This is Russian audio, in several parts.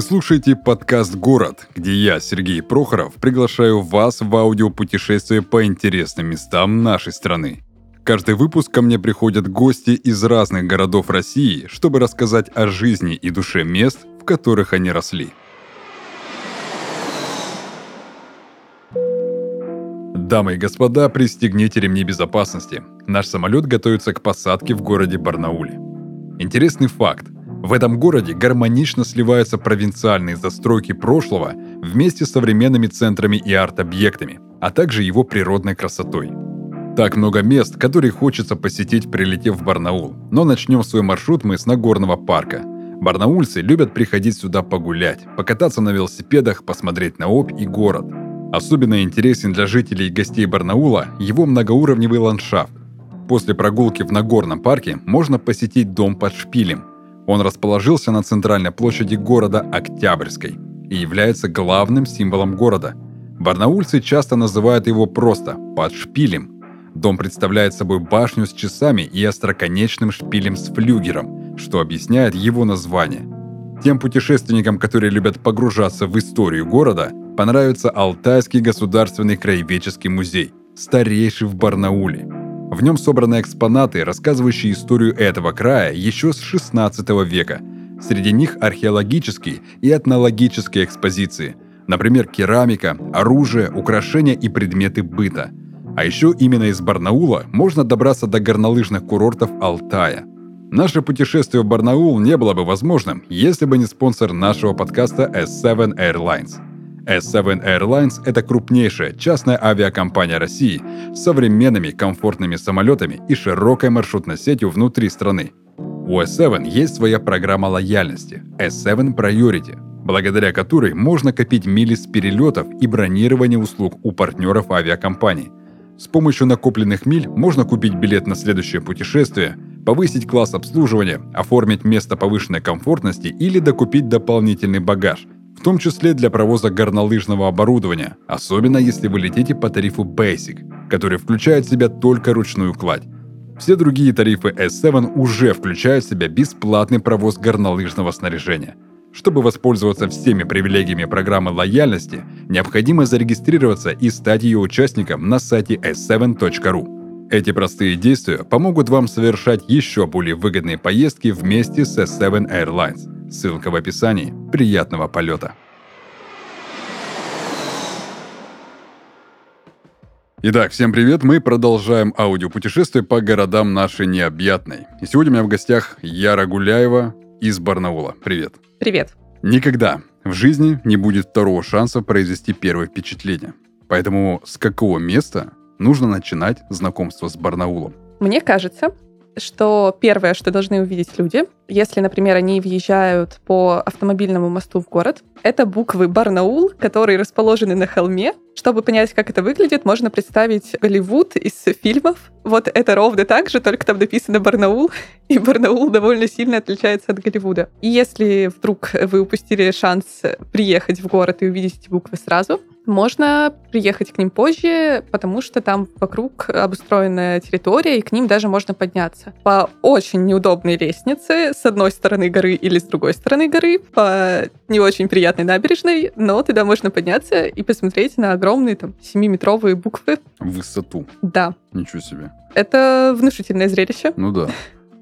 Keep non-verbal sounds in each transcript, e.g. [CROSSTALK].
Вы слушаете подкаст «Город», где я, Сергей Прохоров, приглашаю вас в аудиопутешествие по интересным местам нашей страны. Каждый выпуск ко мне приходят гости из разных городов России, чтобы рассказать о жизни и душе мест, в которых они росли. Дамы и господа, пристегните ремни безопасности. Наш самолет готовится к посадке в городе Барнауле. Интересный факт – в этом городе гармонично сливаются провинциальные застройки прошлого вместе с современными центрами и арт-объектами, а также его природной красотой. Так много мест, которые хочется посетить, прилетев в Барнаул. Но начнем свой маршрут мы с Нагорного парка. Барнаульцы любят приходить сюда погулять, покататься на велосипедах, посмотреть на Обь и город. Особенно интересен для жителей и гостей Барнаула его многоуровневый ландшафт. После прогулки в Нагорном парке можно посетить дом под шпилем, он расположился на центральной площади города Октябрьской и является главным символом города. Барнаульцы часто называют его просто «под шпилем». Дом представляет собой башню с часами и остроконечным шпилем с флюгером, что объясняет его название. Тем путешественникам, которые любят погружаться в историю города, понравится Алтайский государственный краеведческий музей, старейший в Барнауле – в нем собраны экспонаты, рассказывающие историю этого края еще с 16 века. Среди них археологические и этнологические экспозиции, например, керамика, оружие, украшения и предметы быта. А еще именно из Барнаула можно добраться до горнолыжных курортов Алтая. Наше путешествие в Барнаул не было бы возможным, если бы не спонсор нашего подкаста S7 Airlines – S7 Airlines – это крупнейшая частная авиакомпания России с современными комфортными самолетами и широкой маршрутной сетью внутри страны. У S7 есть своя программа лояльности – S7 Priority, благодаря которой можно копить мили с перелетов и бронирования услуг у партнеров авиакомпаний. С помощью накопленных миль можно купить билет на следующее путешествие, повысить класс обслуживания, оформить место повышенной комфортности или докупить дополнительный багаж – в том числе для провоза горнолыжного оборудования, особенно если вы летите по тарифу Basic, который включает в себя только ручную кладь. Все другие тарифы S7 уже включают в себя бесплатный провоз горнолыжного снаряжения. Чтобы воспользоваться всеми привилегиями программы лояльности, необходимо зарегистрироваться и стать ее участником на сайте s7.ru. Эти простые действия помогут вам совершать еще более выгодные поездки вместе с S7 Airlines – Ссылка в описании. Приятного полета! Итак, всем привет! Мы продолжаем аудиопутешествие по городам нашей необъятной. И сегодня у меня в гостях Яра Гуляева из Барнаула. Привет! Привет! Никогда в жизни не будет второго шанса произвести первое впечатление. Поэтому с какого места нужно начинать знакомство с Барнаулом? Мне кажется, что первое, что должны увидеть люди, если, например, они въезжают по автомобильному мосту в город, это буквы Барнаул, которые расположены на холме. Чтобы понять, как это выглядит, можно представить Голливуд из фильмов. Вот это ровно так же, только там написано Барнаул, и Барнаул довольно сильно отличается от Голливуда. И если вдруг вы упустили шанс приехать в город и увидеть эти буквы сразу, можно приехать к ним позже, потому что там вокруг обустроенная территория, и к ним даже можно подняться. По очень неудобной лестнице с одной стороны горы или с другой стороны горы, по не очень приятной набережной, но туда можно подняться и посмотреть на огромные там 7-метровые буквы. Высоту? Да. Ничего себе. Это внушительное зрелище. Ну да.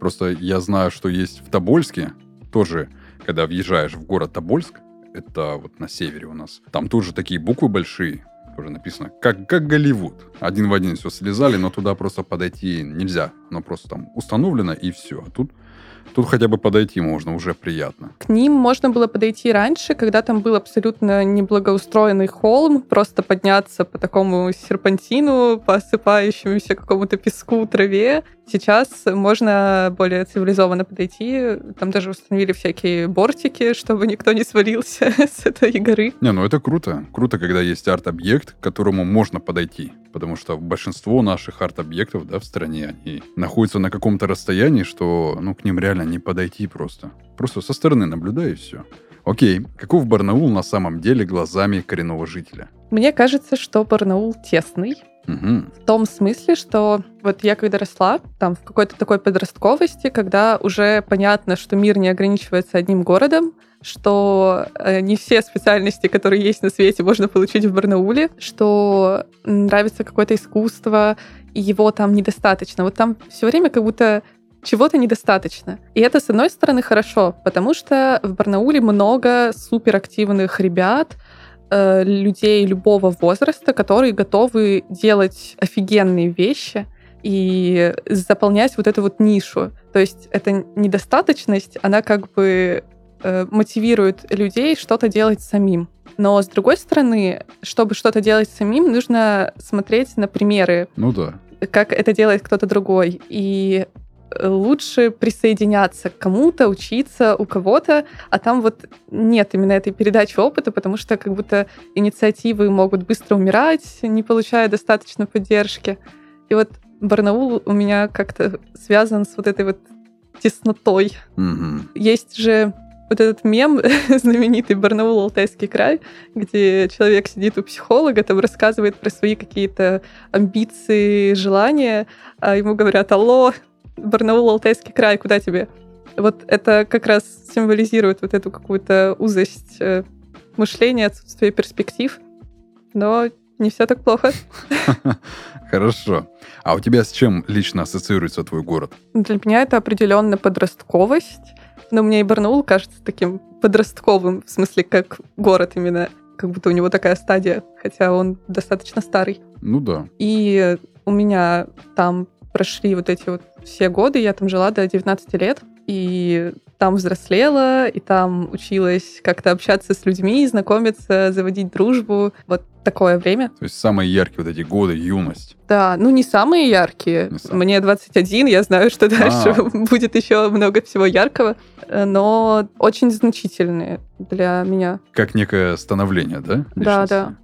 Просто я знаю, что есть в Тобольске тоже, когда въезжаешь в город Тобольск, это вот на севере у нас. Там тоже такие буквы большие, тоже написано, как, как Голливуд. Один в один все слезали, но туда просто подойти нельзя. Но просто там установлено и все. А тут Тут хотя бы подойти можно, уже приятно. К ним можно было подойти раньше, когда там был абсолютно неблагоустроенный холм, просто подняться по такому серпантину, по осыпающемуся какому-то песку, траве. Сейчас можно более цивилизованно подойти. Там даже установили всякие бортики, чтобы никто не свалился [LAUGHS] с этой горы. Не, ну это круто. Круто, когда есть арт-объект, к которому можно подойти. Потому что большинство наших арт-объектов да, в стране, они находятся на каком-то расстоянии, что ну, к ним реально не подойти просто. Просто со стороны наблюдай и все. Окей, каков Барнаул на самом деле глазами коренного жителя? Мне кажется, что Барнаул тесный, Мгм. В том смысле, что вот я когда росла, там в какой-то такой подростковости, когда уже понятно, что мир не ограничивается одним городом, что э, не все специальности, которые есть на свете, можно получить в Барнауле, что нравится какое-то искусство, и его там недостаточно. Вот там все время как будто чего-то недостаточно. И это, с одной стороны, хорошо, потому что в Барнауле много суперактивных ребят, э, людей любого возраста, которые готовы делать офигенные вещи и заполнять вот эту вот нишу. То есть эта недостаточность, она как бы э, мотивирует людей что-то делать самим. Но с другой стороны, чтобы что-то делать самим, нужно смотреть на примеры, Ну да. как это делает кто-то другой. И лучше присоединяться к кому-то, учиться у кого-то, а там вот нет именно этой передачи опыта, потому что как будто инициативы могут быстро умирать, не получая достаточно поддержки. И вот Барнаул у меня как-то связан с вот этой вот теснотой. Мгм. Есть же вот этот мем [LAUGHS] знаменитый Барнаул Алтайский край, где человек сидит у психолога, там рассказывает про свои какие-то амбиции, желания, а ему говорят, алло, Барнаул Алтайский край, куда тебе? Вот это как раз символизирует вот эту какую-то узость э, мышления, отсутствие перспектив. Но не все так плохо. [LAUGHS] Хорошо. А у тебя с чем лично ассоциируется твой город? Для меня это определенно подростковость. Но мне и Барнаул кажется таким подростковым, в смысле, как город именно. Как будто у него такая стадия, хотя он достаточно старый. Ну да. И у меня там прошли вот эти вот все годы, я там жила до 19 лет, и там взрослела, и там училась как-то общаться с людьми, знакомиться, заводить дружбу. Вот такое время. То есть самые яркие вот эти годы, юность. Да, ну не самые яркие. Не самые. Мне 21, я знаю, что дальше А. [LAUGHS] будет еще много всего яркого, но очень значительные для меня. Как некое становление, да? Да, личности? да.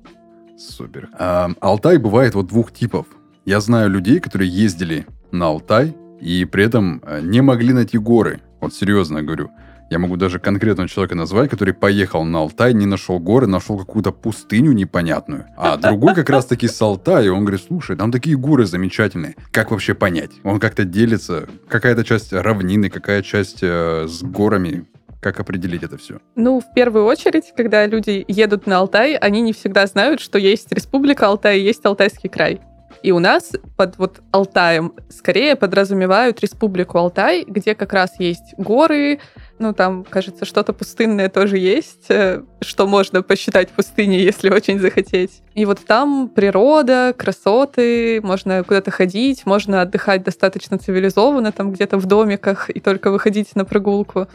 Супер. А, Алтай бывает вот двух типов. Я знаю людей, которые ездили на Алтай и при этом э, не могли найти горы. Вот серьезно говорю. Я могу даже конкретного человека назвать, который поехал на Алтай, не нашел горы, нашел какую-то пустыню непонятную. А другой как раз-таки с Алтая, он говорит, слушай, там такие горы замечательные. Как вообще понять? Он как-то делится. Какая-то часть равнины, какая часть э, с горами. Как определить это все? Ну, в первую очередь, когда люди едут на Алтай, они не всегда знают, что есть Республика Алтай есть Алтайский край. И у нас под вот Алтаем скорее подразумевают Республику Алтай, где как раз есть горы, ну там, кажется, что-то пустынное тоже есть, э, что можно посчитать пустыней, если очень захотеть. И вот там природа, красоты, можно куда-то ходить, можно отдыхать достаточно цивилизованно, там где-то в домиках и только выходить на прогулку.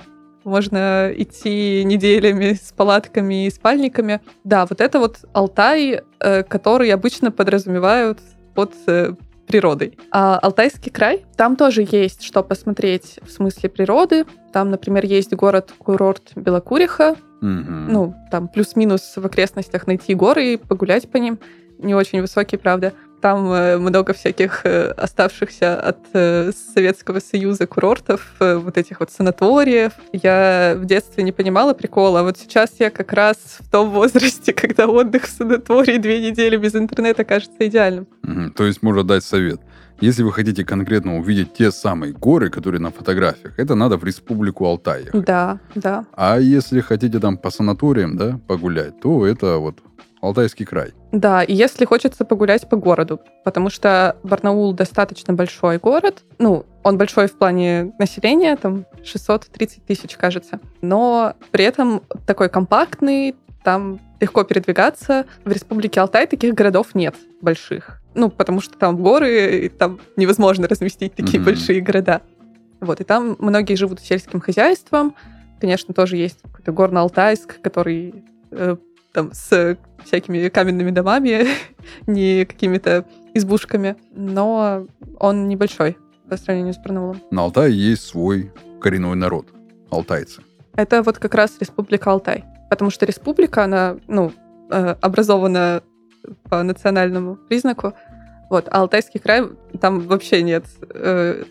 Можно идти неделями с палатками и спальниками. Да, вот это вот Алтай, э, который обычно подразумевают под э, природой. А Алтайский край, там тоже есть что посмотреть в смысле природы. Там, например, есть город-курорт Белокуриха. Мгм. Ну, там плюс-минус в окрестностях найти горы и погулять по ним. Не очень высокие, правда. Там э, много всяких э, оставшихся от э, Советского Союза курортов, вот этих вот санаториев. Я в детстве не понимала прикола. Вот сейчас я как раз в том возрасте, [LAUGHS] когда отдых в санатории две недели без интернета кажется идеальным. То есть можно дать совет. Если вы хотите конкретно увидеть те самые горы, которые на фотографиях, это надо в Республику Алтай. ехать. Да, да. А если хотите там по санаториям, да, погулять, то это вот Алтайский край. Да, и если хочется погулять по городу, потому что Барнаул достаточно большой город, ну, он большой в плане населения, там 630 тысяч, кажется, но при этом такой компактный, там легко передвигаться. В Республике Алтай таких городов нет больших. Ну, потому что там горы, и там невозможно разместить такие Мгм. большие города. Вот, и там многие живут сельским хозяйством. Конечно, тоже есть какой-то Горно-Алтайск, который э, там с всякими каменными домами, [LAUGHS] не какими-то избушками, но он небольшой по сравнению с Барнаулом. На Алтае есть свой коренной народ. Алтайцы. Это вот как раз Республика Алтай. Потому что республика, она, ну, э, образована по национальному признаку. Вот, а Алтайский край, там вообще нет э,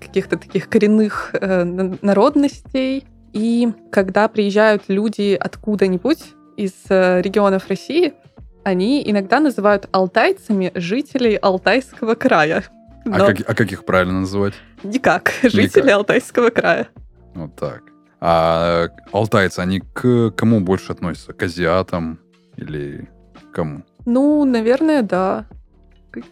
каких-то таких коренных э, на- народностей. И когда приезжают люди откуда-нибудь из э, регионов России, они иногда называют алтайцами жителей Алтайского края. А, Но как, а как их правильно называть? никак. Жители Никак. Алтайского края. Вот так. А алтайцы, они к кому больше относятся? К азиатам или кому? Ну, наверное, да.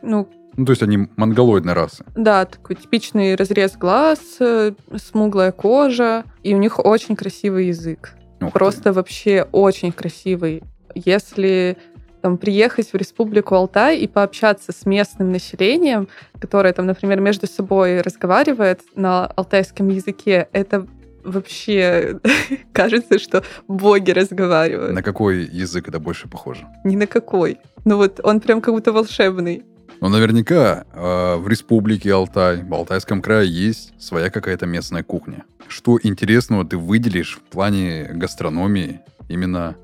Ну, Ну, то есть они монголоидной расы. да, такой типичный разрез глаз, э, смуглая кожа, и у них очень красивый язык. Ух ты. Просто вообще очень красивый. Если там, приехать в Республику Алтай и пообщаться с местным населением, которое там, например, между собой разговаривает на алтайском языке, это вообще [LAUGHS] кажется, что боги разговаривают. На какой язык это больше похоже? Ни на какой. Ну вот он прям как будто волшебный. Но наверняка э, в республике Алтай, в Алтайском крае есть своя какая-то местная кухня. Что интересного ты выделишь в плане гастрономии именно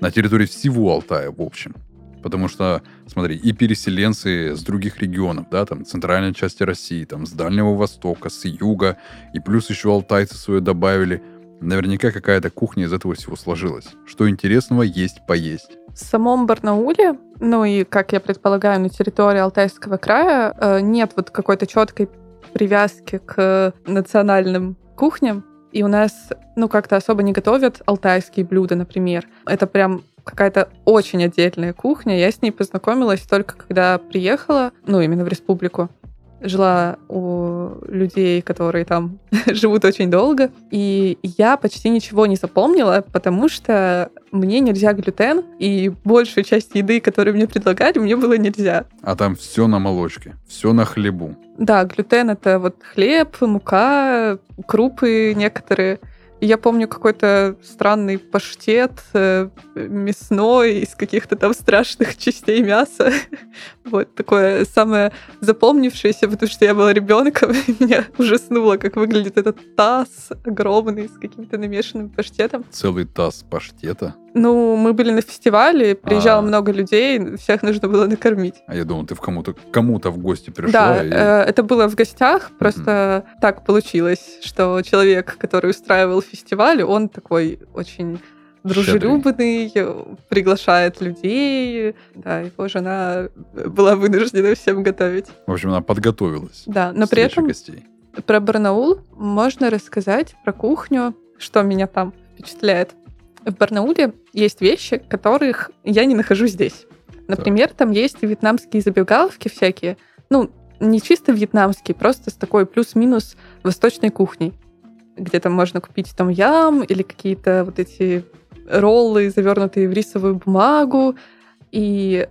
на территории всего Алтая в общем? Потому что, смотри, и переселенцы с других регионов, да, там, центральной части России, там, с Дальнего Востока, с юга, и плюс еще алтайцы свое добавили. Наверняка какая-то кухня из этого всего сложилась. Что интересного есть поесть. В самом Барнауле, ну и, как я предполагаю, на территории Алтайского края э, нет вот какой-то четкой привязки к национальным кухням. И у нас, ну, как-то особо не готовят алтайские блюда, например. Это прям какая-то очень отдельная кухня. Я с ней познакомилась только когда приехала, ну, именно в республику. Жила у людей, которые там [LAUGHS] живут очень долго. И я почти ничего не запомнила, потому что мне нельзя глютен, и большую часть еды, которую мне предлагали, мне было нельзя. А там все на молочке, все на хлебу. Да, глютен — это вот хлеб, мука, крупы некоторые. Я помню какой-то странный паштет э, мясной из каких-то там страшных частей мяса. [LAUGHS] Вот такое самое запомнившееся, потому что я была ребенком, [LAUGHS] и меня ужаснуло, как выглядит этот таз огромный с каким-то намешанным паштетом. Целый таз паштета. Ну, мы были на фестивале, приезжало А. много людей, всех нужно было накормить. А я думал, ты в кому-то кому-то в гости пришла. Да, и- э, это было в гостях, просто так получилось, что человек, который устраивал фестиваль, он такой очень дружелюбный, э, приглашает людей, да, его жена была вынуждена всем готовить. В общем, она подготовилась. Да, но при этом гостей. про Барнаул можно рассказать про кухню, что меня там впечатляет. В Барнауле есть вещи, которых я не нахожу здесь. Например, там есть вьетнамские забегаловки всякие. Ну, не чисто вьетнамские, просто с такой плюс-минус восточной кухней. Где там можно купить там ям или какие-то вот эти роллы, завернутые в рисовую бумагу, и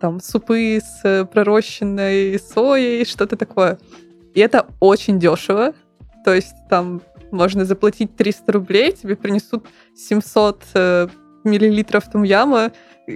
там супы с пророщенной соей, что-то такое. И это очень дешево. То есть там можно заплатить 300 рублей, тебе принесут 700 э, миллилитров там яма,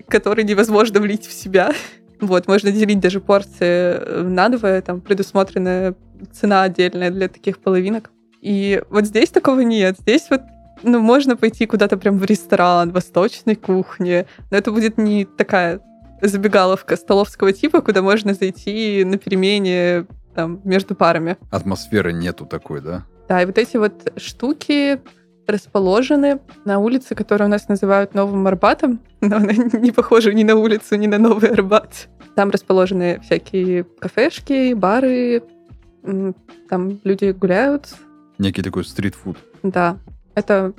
который невозможно влить в себя. [LAUGHS] Вот, можно делить даже порции э, надвое, там предусмотрена цена отдельная для таких половинок. И вот здесь такого нет. Здесь вот ну, можно пойти куда-то прям в ресторан, восточной кухни, но это будет не такая забегаловка столовского типа, куда можно зайти на перемене там, между парами. Атмосферы нету такой, да? Да, и вот эти вот штуки расположены на улице, которую у нас называют Новым Арбатом, [LAUGHS] но она не похожа ни на улицу, ни на Новый Арбат. Там расположены всякие кафешки, бары, там люди гуляют, Некий такой стритфуд. да. Это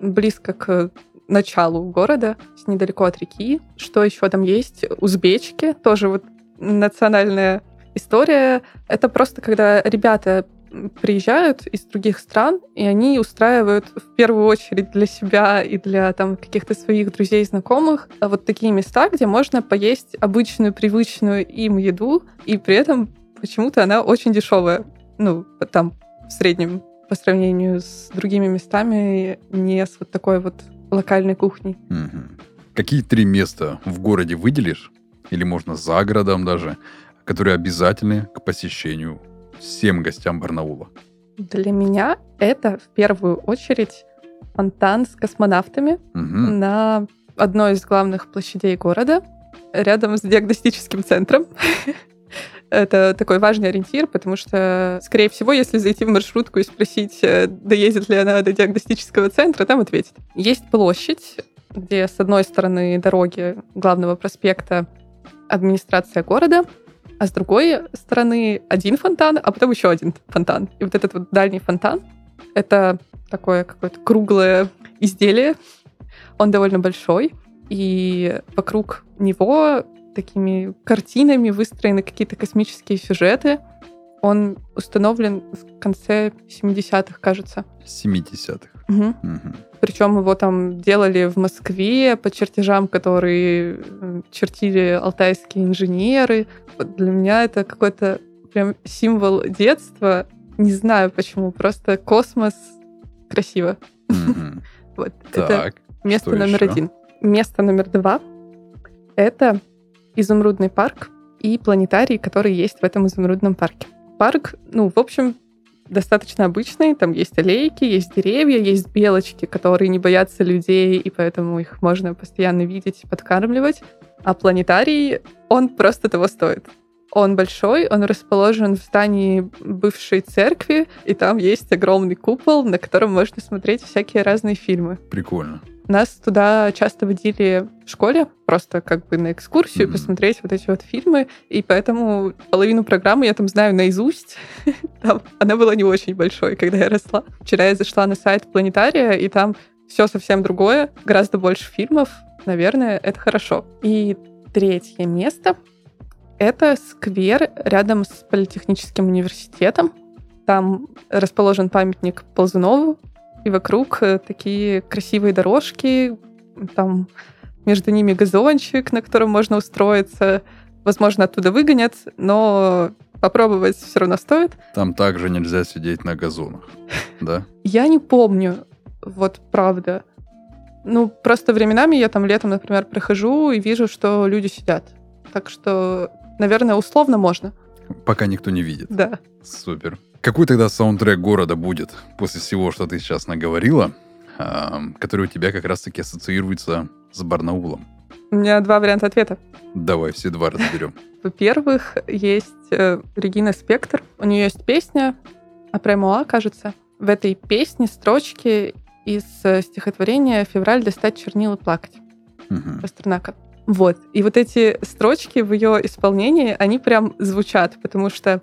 близко к началу города, недалеко от реки. Что еще там есть? Узбечки, тоже вот национальная история. Это просто когда ребята приезжают из других стран, и они устраивают в первую очередь для себя и для там каких-то своих друзей, знакомых а вот такие места, где можно поесть обычную, привычную им еду, и при этом почему-то она очень дешевая. Ну, там в среднем по сравнению с другими местами, не с вот такой вот локальной кухней. Мгм. Какие три места в городе выделишь, или можно за городом даже, которые обязательны к посещению всем гостям Барнаула? Для меня это в первую очередь фонтан с космонавтами Мгм. на одной из главных площадей города, рядом с диагностическим центром. [LAUGHS] Это такой важный ориентир, потому что, скорее всего, если зайти в маршрутку и спросить, э, доедет ли она до диагностического центра, там ответит. Есть площадь, где с одной стороны дороги главного проспекта администрация города, а с другой стороны один фонтан, а потом еще один фонтан. И вот этот вот дальний фонтан — это такое какое-то круглое изделие. Он довольно большой, и вокруг него такими картинами выстроены какие-то космические сюжеты. Он установлен в конце 70-х, кажется. 70-х. Угу. Угу. Причем его там делали в Москве по чертежам, которые чертили алтайские инженеры. Для меня это какой-то прям символ детства. Не знаю почему, просто космос красиво. [LAUGHS] Вот. Это место номер один. Место номер два — это изумрудный парк и планетарий, который есть в этом изумрудном парке. Парк, ну, в общем, достаточно обычный. Там есть аллейки, есть деревья, есть белочки, которые не боятся людей, и поэтому их можно постоянно видеть подкармливать. А планетарий, он просто того стоит. Он большой, он расположен в здании бывшей церкви, и там есть огромный купол, на котором можно смотреть всякие разные фильмы. Прикольно. Нас туда часто водили в школе, просто как бы на экскурсию, mm-hmm. посмотреть вот эти вот фильмы, и поэтому половину программы я там знаю наизусть. [LAUGHS] там, она была не очень большой, когда я росла. Вчера я зашла на сайт планетария, и там все совсем другое, гораздо больше фильмов. Наверное, это хорошо. И третье место — это сквер рядом с Политехническим университетом. Там расположен памятник Ползунову, и вокруг э, такие красивые дорожки, там между ними газончик, на котором можно устроиться. Возможно, оттуда выгонят, но попробовать все равно стоит. Там также нельзя сидеть на газонах, [LAUGHS] да? Я не помню, вот правда. Ну, просто временами я там летом, например, прохожу и вижу, что люди сидят. Так что, наверное, условно можно. Пока никто не видит. Да. Супер. Какой тогда саундтрек города будет после всего, что ты сейчас наговорила, который у тебя как раз-таки ассоциируется с Барнаулом? У меня два варианта ответа. Давай все два разберем. [LAUGHS] Во-первых, есть э, Регина Спектр. У нее есть песня Апремуа, кажется. В этой песне строчки из э, стихотворения «Февраль достать чернила плакать» угу. Пастернака. Вот. И вот эти строчки в ее исполнении, они прям звучат, потому что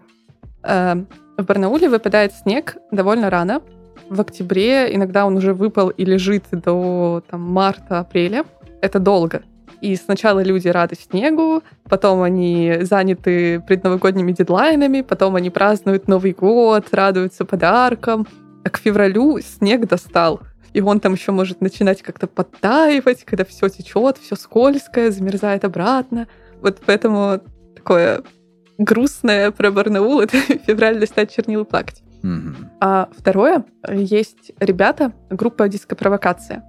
э, в Барнауле выпадает снег довольно рано. В октябре иногда он уже выпал и лежит до марта-апреля. Это долго. И сначала люди рады снегу, потом они заняты предновогодними дедлайнами, потом они празднуют Новый год, радуются подаркам. А к февралю снег достал. И он там еще может начинать как-то подтаивать, когда все течет, все скользкое, замерзает обратно. Вот поэтому такое грустное про Барнаул — это [LAUGHS] февраль достать чернил и плакать. Mm-hmm. А второе, есть ребята, группа «Диско-провокация».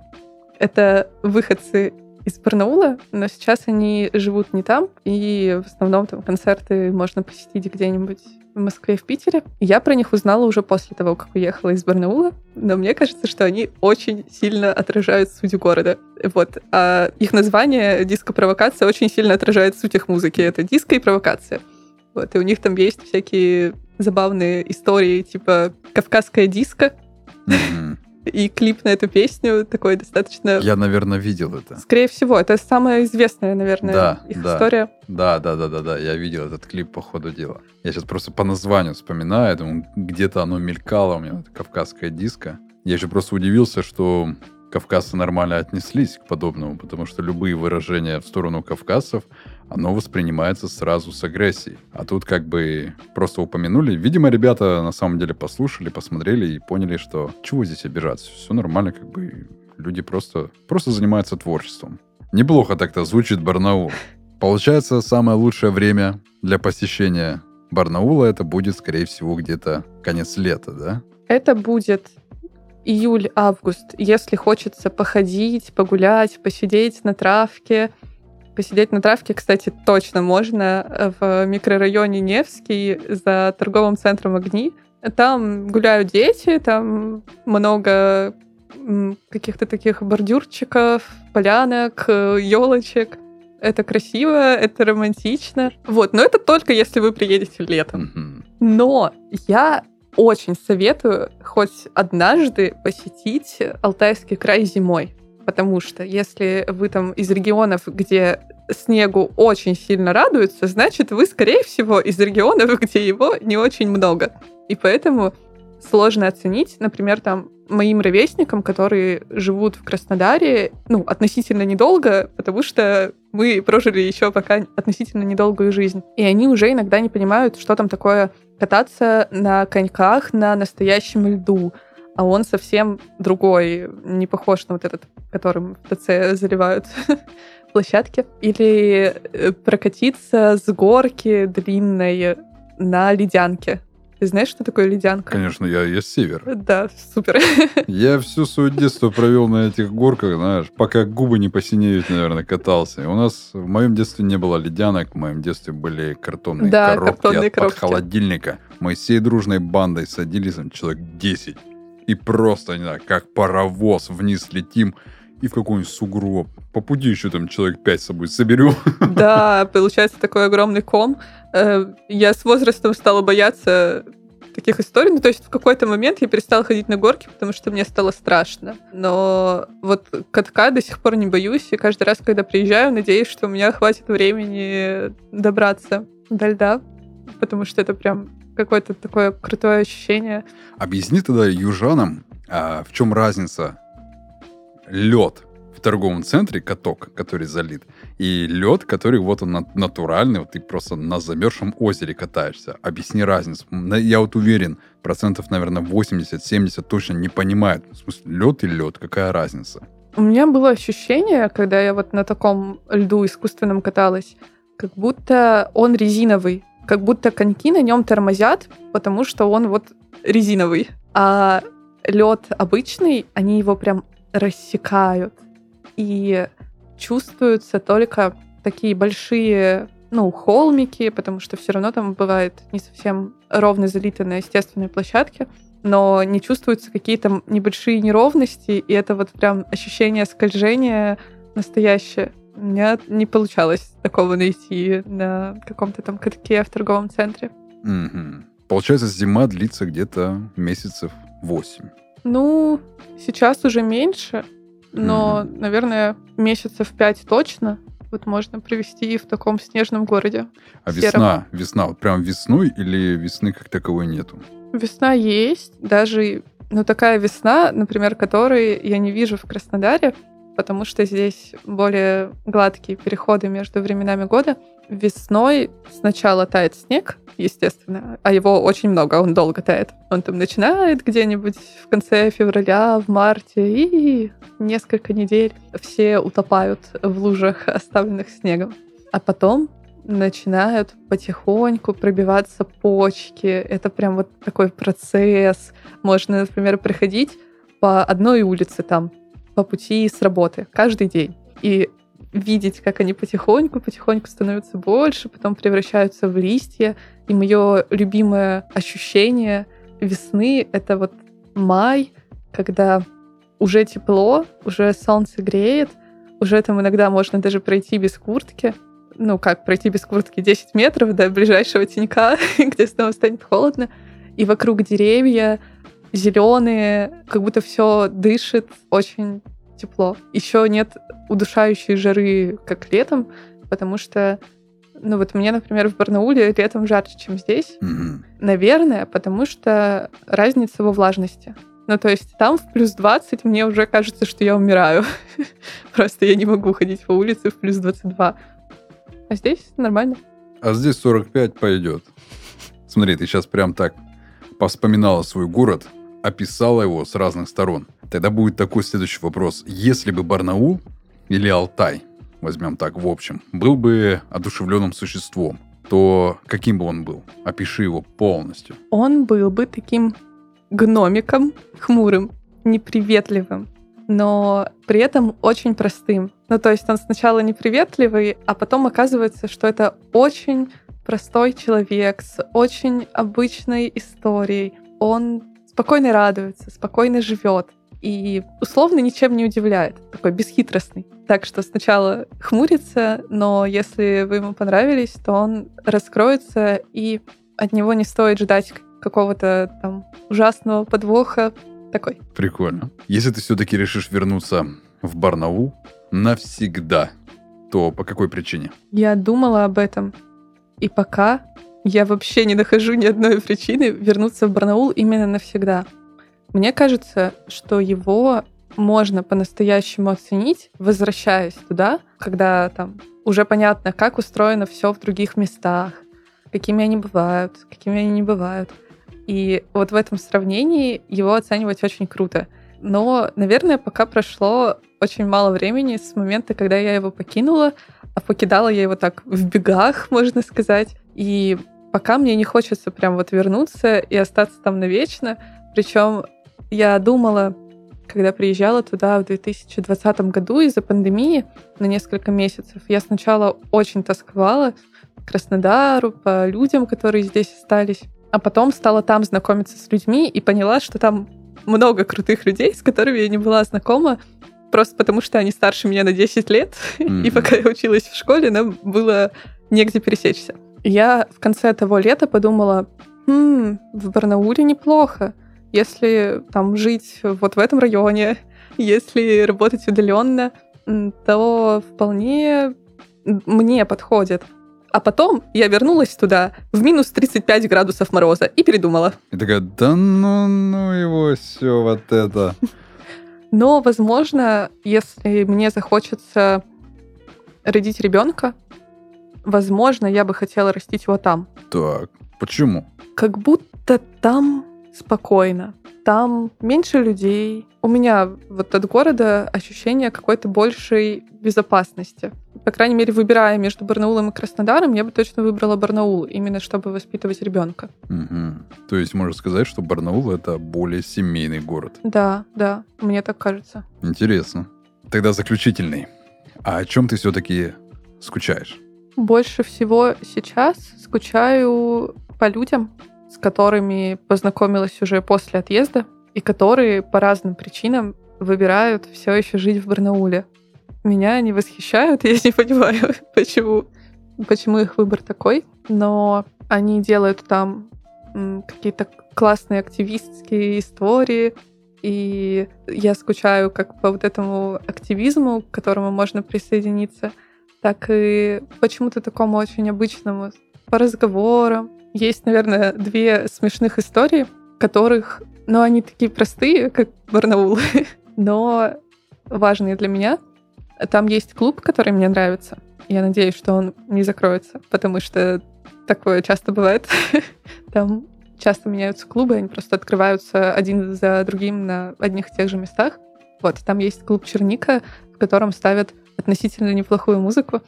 Это выходцы из Барнаула, но сейчас они живут не там, и в основном там концерты можно посетить где-нибудь в Москве, в Питере. Я про них узнала уже после того, как уехала из Барнаула, но мне кажется, что они очень сильно отражают суть города. Вот. А их название «Диско-провокация» очень сильно отражает суть их музыки. Это диско и провокация. Вот, и у них там есть всякие забавные истории, типа «Кавказская диско». И клип на эту песню такой достаточно... Я, наверное, видел это. Скорее всего, это самая известная, наверное, да, их да. история. Да, да, да, да, да, я видел этот клип по ходу дела. Я сейчас просто по названию вспоминаю, думаю, где-то оно мелькало у меня, это кавказская диско. Я еще просто удивился, что кавказцы нормально отнеслись к подобному, потому что любые выражения в сторону кавказцев, оно воспринимается сразу с агрессией. А тут как бы просто упомянули. Видимо, ребята на самом деле послушали, посмотрели и поняли, что чего здесь обижаться. Все нормально, как бы люди просто, просто занимаются творчеством. Неплохо так-то звучит Барнаул. Получается, самое лучшее время для посещения Барнаула это будет, скорее всего, где-то конец лета, да? Это будет июль-август. Если хочется походить, погулять, посидеть на травке, Посидеть на травке, кстати, точно можно в микрорайоне Невский за торговым центром «Огни». Там гуляют дети, там много каких-то таких бордюрчиков, полянок, елочек. Это красиво, это романтично. Вот, но это только если вы приедете летом. Но я очень советую хоть однажды посетить Алтайский край зимой. Потому что если вы там из регионов, где снегу очень сильно радуются, значит, вы, скорее всего, из регионов, [LAUGHS] где его не очень много. И поэтому сложно оценить, например, там моим ровесникам, которые живут в Краснодаре, ну, относительно недолго, потому что мы прожили еще пока относительно недолгую жизнь. И они уже иногда не понимают, что там такое кататься на коньках на настоящем льду. А он совсем другой, не похож на вот этот, которым в ТЦ заливают [LAUGHS] площадки. Или э, прокатиться с горки длинной на ледянке. Ты знаешь, что такое ледянка? Конечно, я есть север. Да, супер. [LAUGHS] Я все свое детство провел на этих горках, знаешь, пока губы не посинеют, наверное, катался. У нас в моем детстве не было ледянок, в моем детстве были картонные да, коробки картонные от коробки. холодильника. Мы всей дружной бандой садились, там, человек 10, и просто, не знаю, как паровоз вниз летим, и в какой-нибудь сугроб. По пути еще там человек 5 с собой соберем. [LAUGHS] Да, получается такой огромный ком. Э, Я с возрастом стала бояться таких историй. Ну, то есть в какой-то момент я перестала ходить на горки, потому что мне стало страшно. Но вот катка до сих пор не боюсь, и каждый раз, когда приезжаю, надеюсь, что у меня хватит времени добраться до льда, потому что это прям какое-то такое крутое ощущение. Объясни тогда южанам, а, в чем разница лед в торговом центре, каток, который залит, и лед, который вот он на- натуральный, вот ты просто на замерзшем озере катаешься. Объясни разницу. Я вот уверен, процентов, наверное, 80-70 точно не понимают. В смысле, лед и лед, какая разница? У меня было ощущение, когда я вот на таком льду искусственном каталась, как будто он резиновый, как будто коньки на нем тормозят, потому что он вот резиновый. А лед обычный, они его прям рассекают. И чувствуются только такие большие, ну, холмики, потому что все равно там бывает не совсем ровно залито на естественной площадке но не чувствуются какие-то небольшие неровности, и это вот прям ощущение скольжения настоящее. У меня не получалось такого найти на каком-то там катке в торговом центре. Мгм. Получается, зима длится где-то месяцев 8. Ну, сейчас уже меньше, но, наверное, месяцев пять точно вот можно провести в таком снежном городе. А Сером. весна, весна, вот прям весной или весны как таковой нету? Весна есть, даже, ну, такая весна, например, которой я не вижу в Краснодаре, потому что здесь более гладкие переходы между временами года. Весной сначала тает снег, естественно, а его очень много, он долго тает. Он там начинает где-нибудь в конце февраля, в марте, и несколько недель все утопают в лужах, [LAUGHS] оставленных снегом. А потом начинают потихоньку пробиваться почки. Это прям вот такой процесс. Можно, например, приходить по одной улице там, по пути с работы каждый день. И видеть, как они потихоньку-потихоньку становятся больше, потом превращаются в листья. И мое любимое ощущение весны — это вот май, когда уже тепло, уже солнце греет, уже там иногда можно даже пройти без куртки. Ну, как пройти без куртки 10 метров до ближайшего тенька, [LAUGHS] где снова станет холодно. И вокруг деревья зеленые, как будто все дышит очень тепло. Еще нет удушающей жары, как летом, потому что, ну вот мне, например, в Барнауле летом жарче, чем здесь. Мгм. Наверное, потому что разница во влажности. Ну, то есть там в плюс 20 мне уже кажется, что я умираю. [LAUGHS] Просто я не могу ходить по улице в плюс 22. А здесь нормально. А здесь 45 пойдет. Смотри, ты сейчас прям так повспоминала свой город, описала его с разных сторон. Тогда будет такой следующий вопрос. Если бы Барнаул или Алтай, возьмем так в общем, был бы одушевленным существом, то каким бы он был? Опиши его полностью. Он был бы таким гномиком, хмурым, неприветливым, но при этом очень простым. Ну, то есть он сначала неприветливый, а потом оказывается, что это очень простой человек с очень обычной историей. Он спокойно радуется, спокойно живет и условно ничем не удивляет. Такой бесхитростный. Так что сначала хмурится, но если вы ему понравились, то он раскроется, и от него не стоит ждать какого-то там ужасного подвоха. Такой. Прикольно. Если ты все-таки решишь вернуться в Барнаул навсегда, то по какой причине? Я думала об этом. И пока я вообще не нахожу ни одной причины вернуться в Барнаул именно навсегда. Мне кажется, что его можно по-настоящему оценить, возвращаясь туда, когда там уже понятно, как устроено все в других местах, какими они бывают, какими они не бывают. И вот в этом сравнении его оценивать очень круто. Но, наверное, пока прошло очень мало времени с момента, когда я его покинула, а покидала я его так в бегах, [LAUGHS] можно сказать. И пока мне не хочется прям вот вернуться и остаться там навечно. Причем я думала, когда приезжала туда в 2020 году из-за пандемии на несколько месяцев, я сначала очень тосковала по Краснодару, по людям, которые здесь остались, а потом стала там знакомиться с людьми и поняла, что там много крутых людей, с которыми я не была знакома, просто потому что они старше меня на 10 лет, mm-hmm. [LAUGHS] и пока я училась в школе, нам было негде пересечься. Я в конце того лета подумала, хм, в Барнауле неплохо. Если там жить вот в этом районе, [LAUGHS] если работать удаленно, то вполне мне подходит. А потом я вернулась туда в минус 35 градусов мороза и передумала. И такая, да ну, ну его все вот это. [LAUGHS] Но, возможно, если мне захочется родить ребенка, возможно, я бы хотела растить его там. Так, почему? Как будто там спокойно. Там меньше людей. У меня вот от города ощущение какой-то большей безопасности. По крайней мере, выбирая между Барнаулом и Краснодаром, я бы точно выбрала Барнаул, именно чтобы воспитывать ребенка. Угу. То есть можно сказать, что Барнаул это более семейный город. Да, да, мне так кажется. Интересно. Тогда заключительный. А о чем ты все-таки скучаешь? Больше всего сейчас скучаю по людям, с которыми познакомилась уже после отъезда, и которые по разным причинам выбирают все еще жить в Барнауле. Меня они восхищают, [LAUGHS] я не понимаю, почему, почему их выбор такой, но они делают там какие-то классные активистские истории, и я скучаю как по вот этому активизму, к которому можно присоединиться, так и почему-то такому очень обычному, по разговорам, есть, наверное, две смешных истории, которых, ну, они такие простые, как Барнаул, [LAUGHS] но важные для меня. Там есть клуб, который мне нравится. Я надеюсь, что он не закроется, потому что такое часто бывает. [LAUGHS] Там часто меняются клубы, они просто открываются один за другим на одних и тех же местах. Вот, там есть клуб «Черника», в котором ставят относительно неплохую музыку.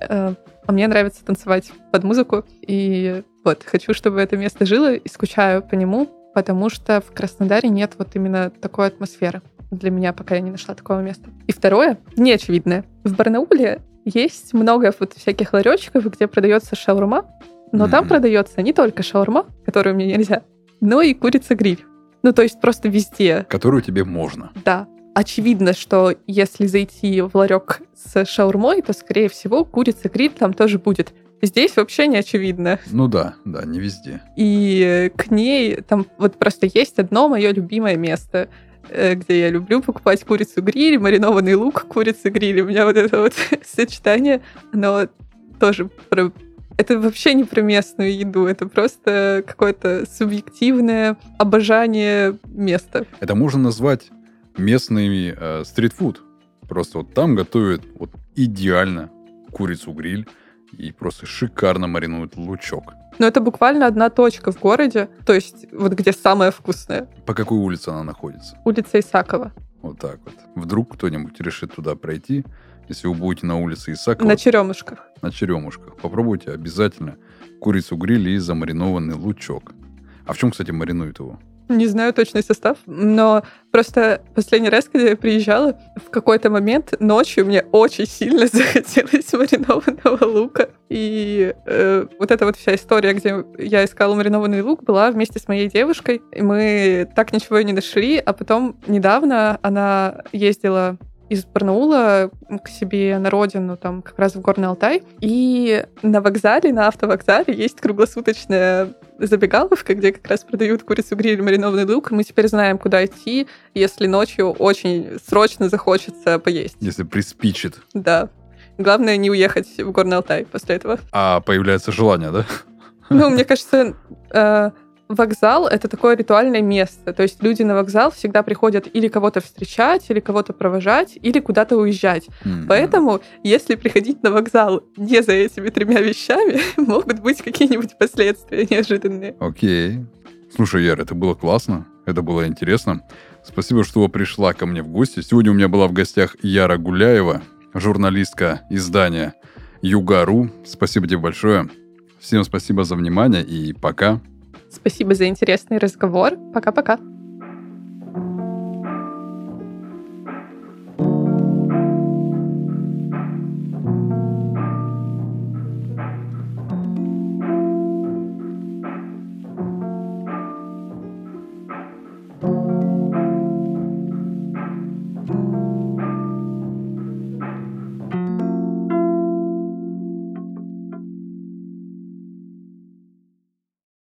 Э, а мне нравится танцевать под музыку, и вот, хочу, чтобы это место жило, и скучаю по нему, потому что в Краснодаре нет вот именно такой атмосферы. Для меня пока я не нашла такого места. И второе, неочевидное. В Барнауле есть много вот всяких ларечков, где продается шаурма, но mm-hmm. там продается не только шаурма, которую мне нельзя, но и курица-гриль. Ну, то есть просто везде. Которую тебе можно. Да. Очевидно, что если зайти в ларек с шаурмой, то, скорее всего, курица-гриль там тоже будет. Здесь вообще не очевидно. Ну да, да, не везде. И к ней там вот просто есть одно мое любимое место, э, где я люблю покупать курицу гриль, маринованный лук, курица гриль. У меня вот это вот [LAUGHS] сочетание, оно тоже про... Это вообще не про местную еду, это просто какое-то субъективное обожание места. Это можно назвать местный э, стритфуд. Просто вот там готовят вот идеально курицу гриль и просто шикарно маринуют лучок. Но это буквально одна точка в городе, то есть вот где самое вкусное. По какой улице она находится? Улица Исакова. Вот так вот. Вдруг кто-нибудь решит туда пройти, если вы будете на улице Исакова. На Черемушках. На Черемушках. Попробуйте обязательно курицу гриль и замаринованный лучок. А в чем, кстати, маринуют его? Не знаю точный состав, но просто последний раз, когда я приезжала, в какой-то момент ночью мне очень сильно [LAUGHS] захотелось маринованного лука. И э, вот эта вот вся история, где я искала маринованный лук, была вместе с моей девушкой. И мы так ничего и не нашли, а потом недавно она ездила из Барнаула к себе на родину, там как раз в Горный Алтай. И на вокзале, на автовокзале есть круглосуточная забегаловка, где как раз продают курицу гриль, маринованный лук. Мы теперь знаем, куда идти, если ночью очень срочно захочется поесть. Если приспичит. Да. Главное не уехать в Горный Алтай после этого. А появляется желание, да? Ну, мне кажется, э, вокзал — это такое ритуальное место. То есть люди на вокзал всегда приходят или кого-то встречать, или кого-то провожать, или куда-то уезжать. Mm-hmm. Поэтому, если приходить на вокзал не за этими тремя вещами, [LAUGHS] могут быть какие-нибудь последствия неожиданные. Окей. Okay. Слушай, Яр, это было классно, это было интересно. Спасибо, что пришла ко мне в гости. Сегодня у меня была в гостях Яра Гуляева, журналистка издания Югару. Спасибо тебе большое. Всем спасибо за внимание и пока. Спасибо за интересный разговор. Пока-пока.